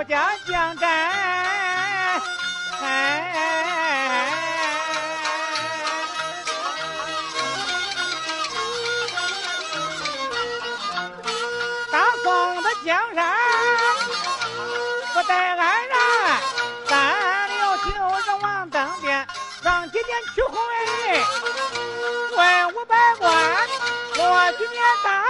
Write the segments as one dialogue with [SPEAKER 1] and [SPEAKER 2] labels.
[SPEAKER 1] 我家乡哎。大宋的江山不在安然，三六九人王登殿，让几殿去回，问五百官，我去
[SPEAKER 2] 面谈。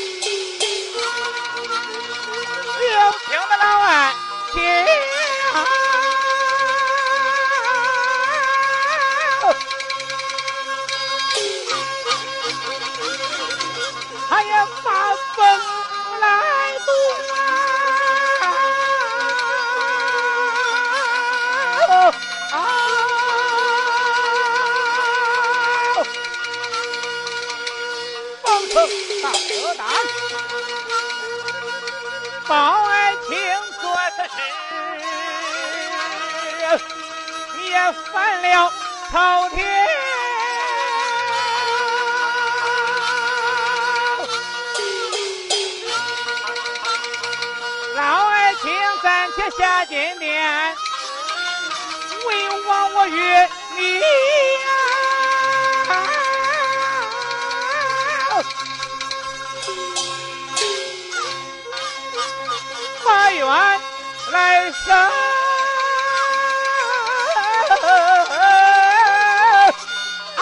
[SPEAKER 2] 有请的老外，请。来生
[SPEAKER 1] 儿啊！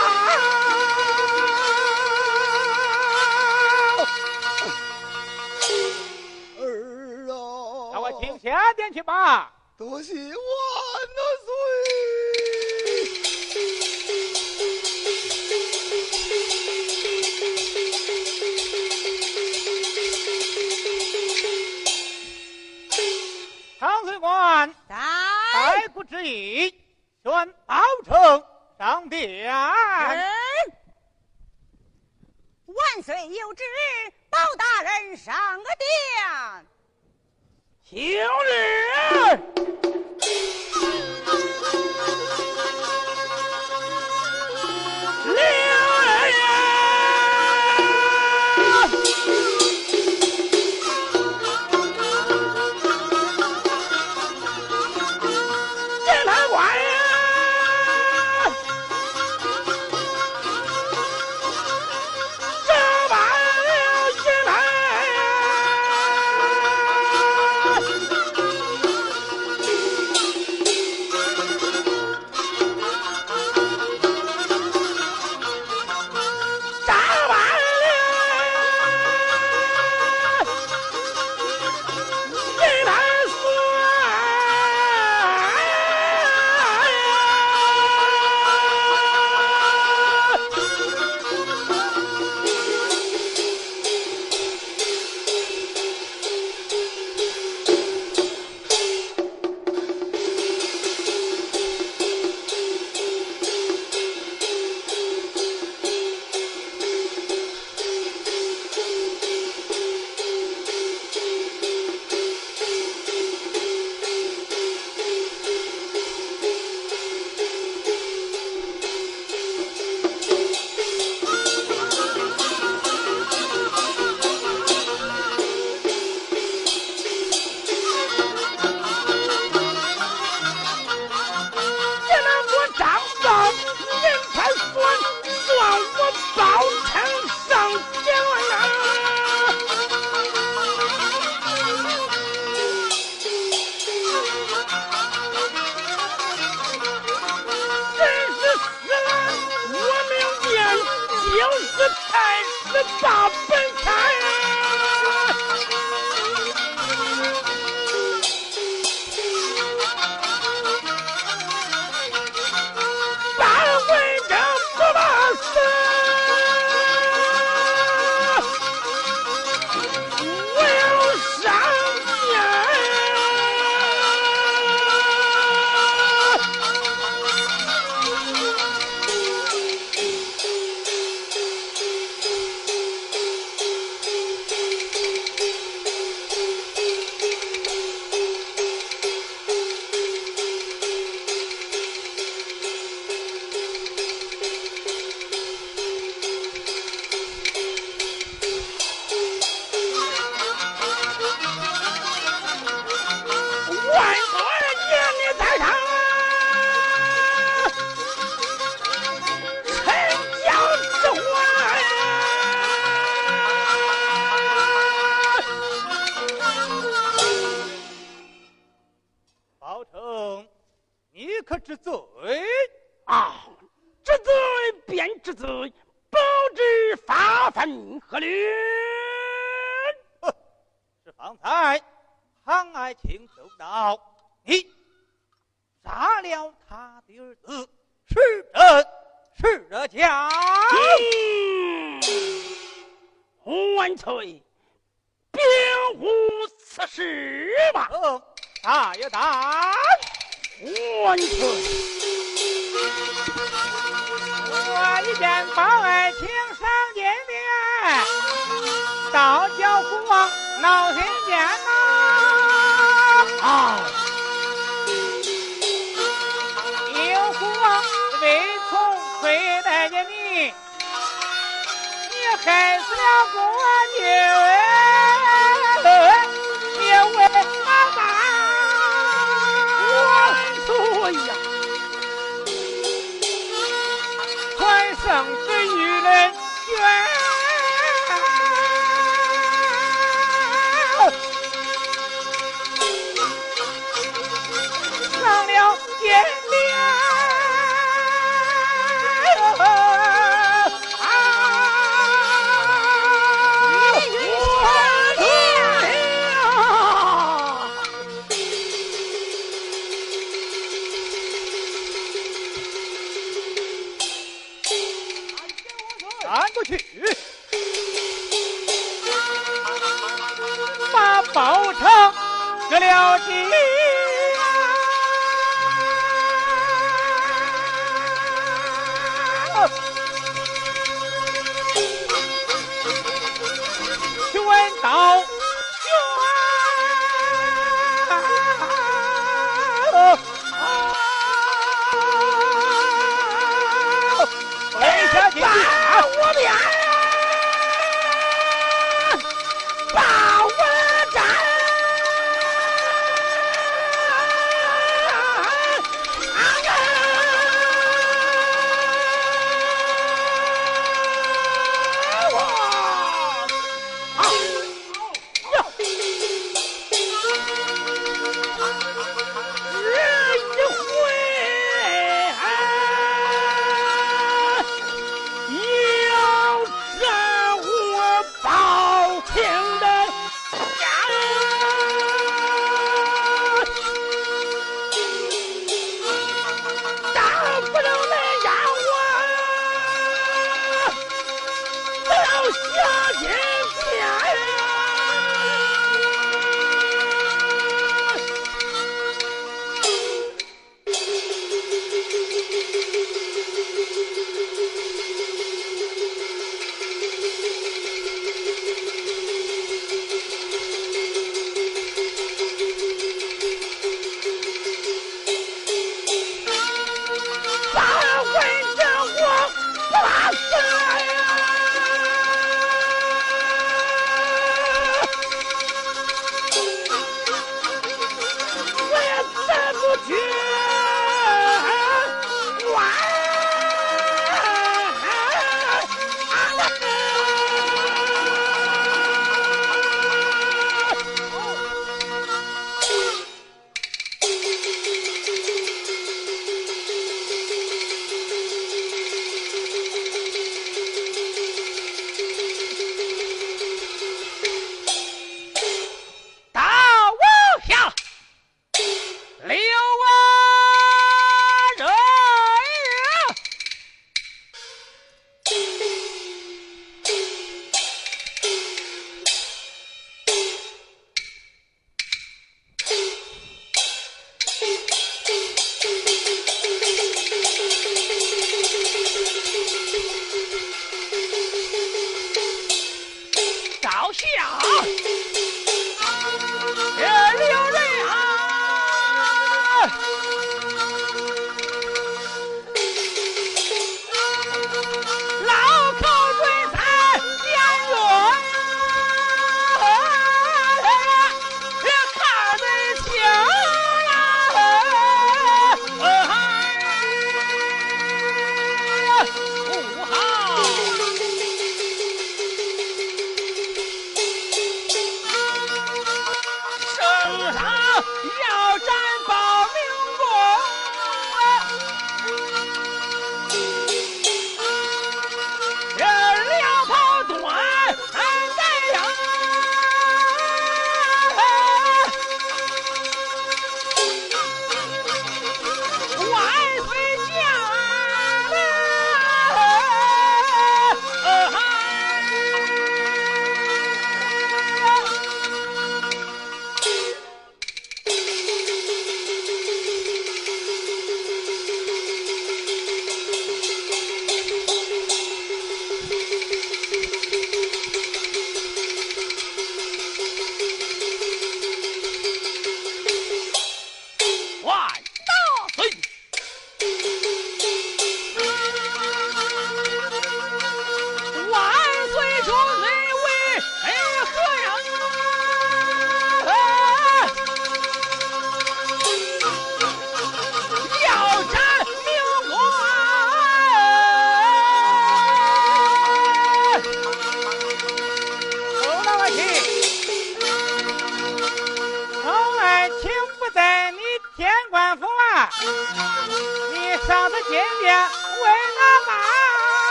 [SPEAKER 2] 那我请下边去吧。
[SPEAKER 1] 多谢万
[SPEAKER 2] 之意，宣报呈上殿。
[SPEAKER 3] 万岁有旨，包大人上个殿。
[SPEAKER 2] 行礼。可知罪？
[SPEAKER 4] 啊，之罪便之罪，不知发愤何虑？
[SPEAKER 2] 是方才唐爱卿奏道，你杀了他的儿子，是真是假？
[SPEAKER 4] 嗯，万岁，别无此事吧？
[SPEAKER 2] 嗯，大爷大。
[SPEAKER 4] 万岁！
[SPEAKER 2] 我一见包爱卿上金殿，倒叫父王闹心间呐！
[SPEAKER 4] 啊！
[SPEAKER 2] 有父王未从亏待着你，你害死了国君，了筋。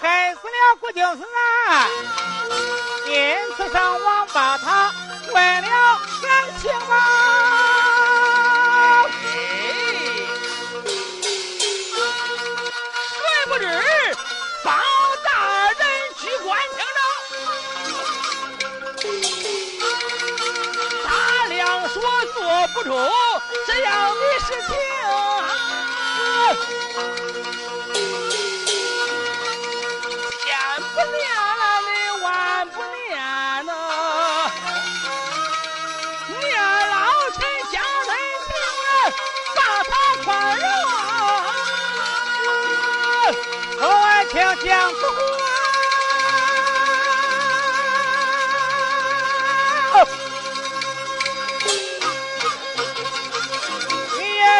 [SPEAKER 2] 害死了郭靖子啊。因此上王把他为了三庆啊
[SPEAKER 4] 谁不知包大人去官清了？他两说做不出这样的事情。杨子华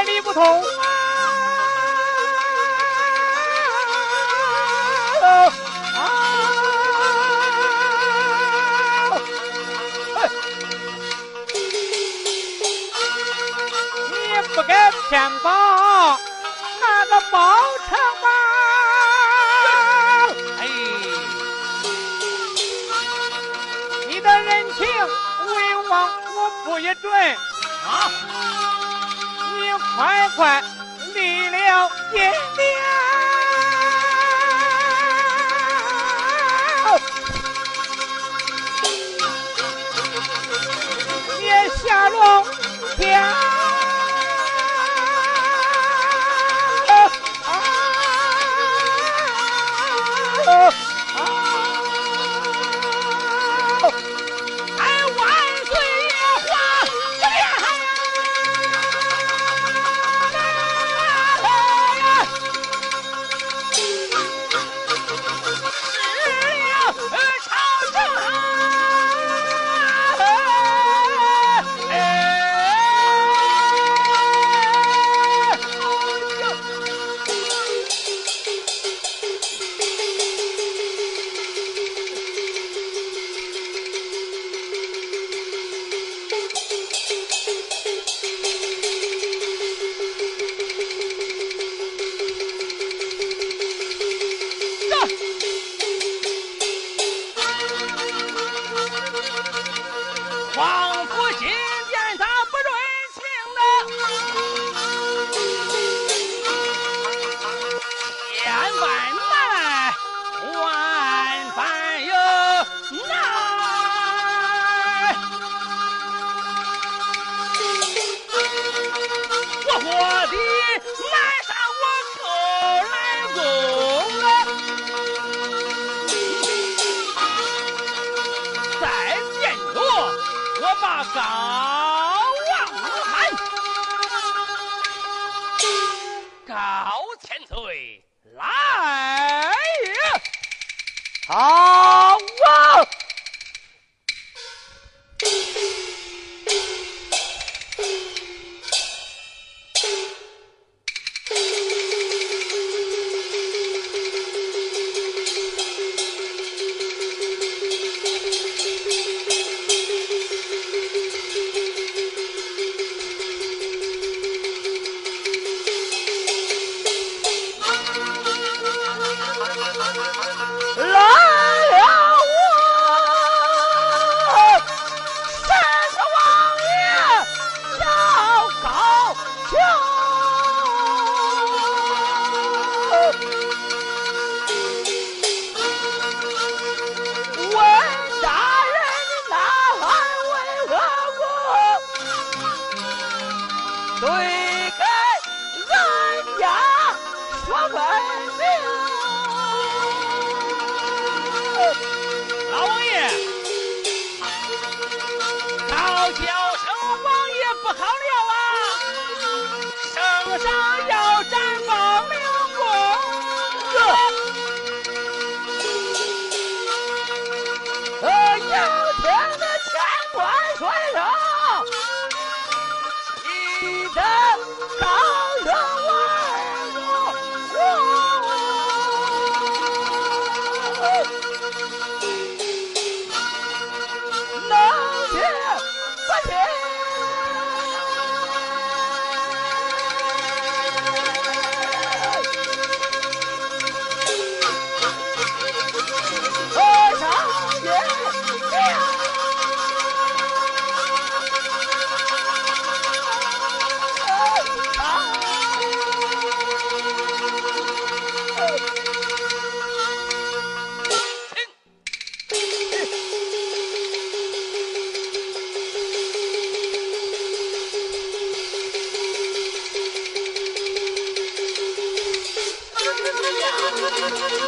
[SPEAKER 4] 你
[SPEAKER 2] 也不透对啊！你快快离了爹娘下
[SPEAKER 4] 落不 Bán Ta-ta-ta!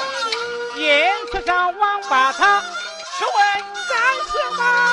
[SPEAKER 4] 因此上王八汤
[SPEAKER 2] 是问干什么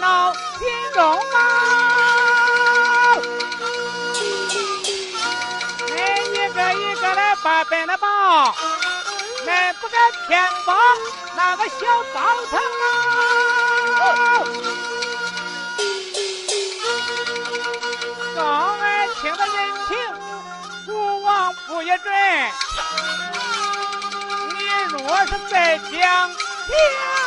[SPEAKER 2] 闹心中闹，
[SPEAKER 5] 每一个一个来发本那宝，奈不得偏帮那个小包腾。刚儿请的人情，吴往不一准？你若是再讲偏？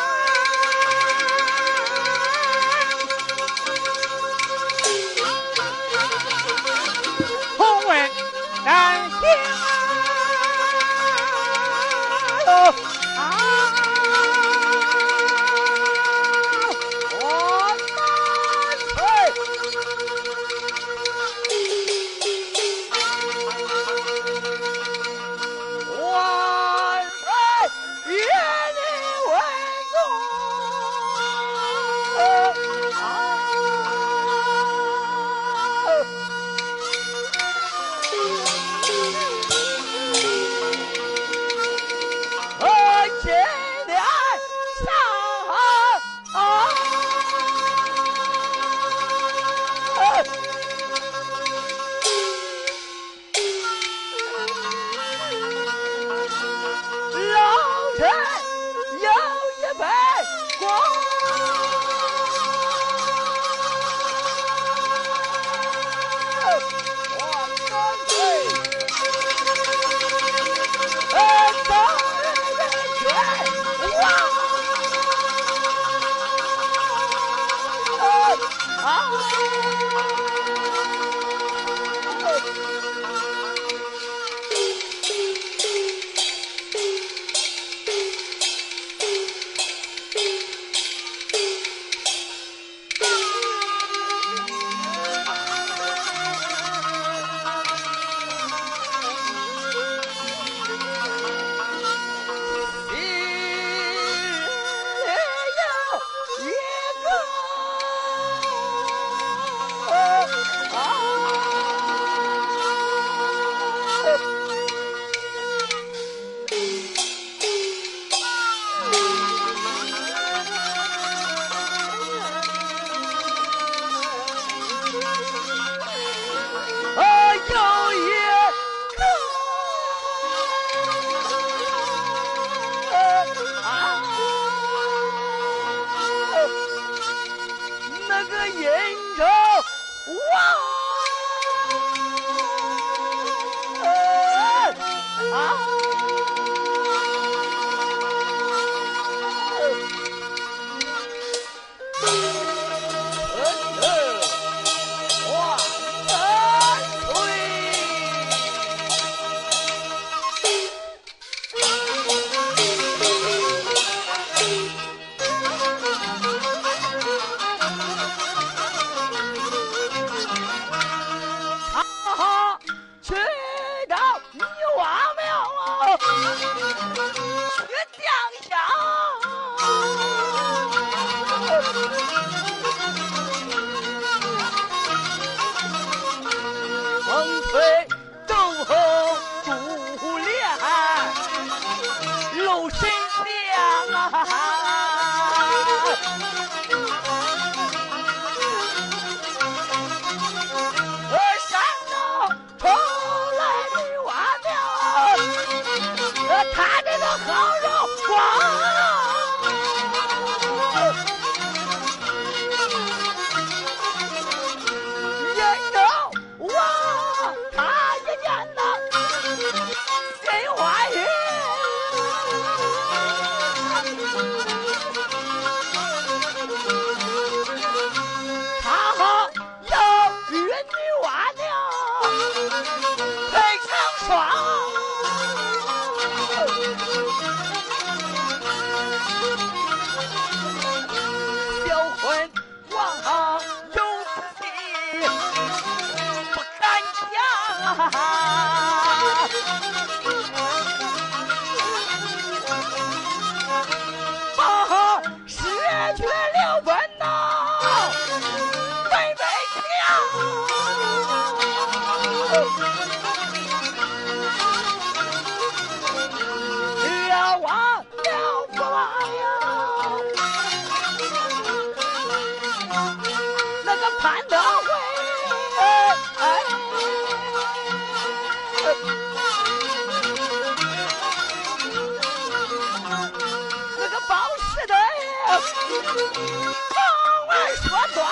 [SPEAKER 5] 风儿说断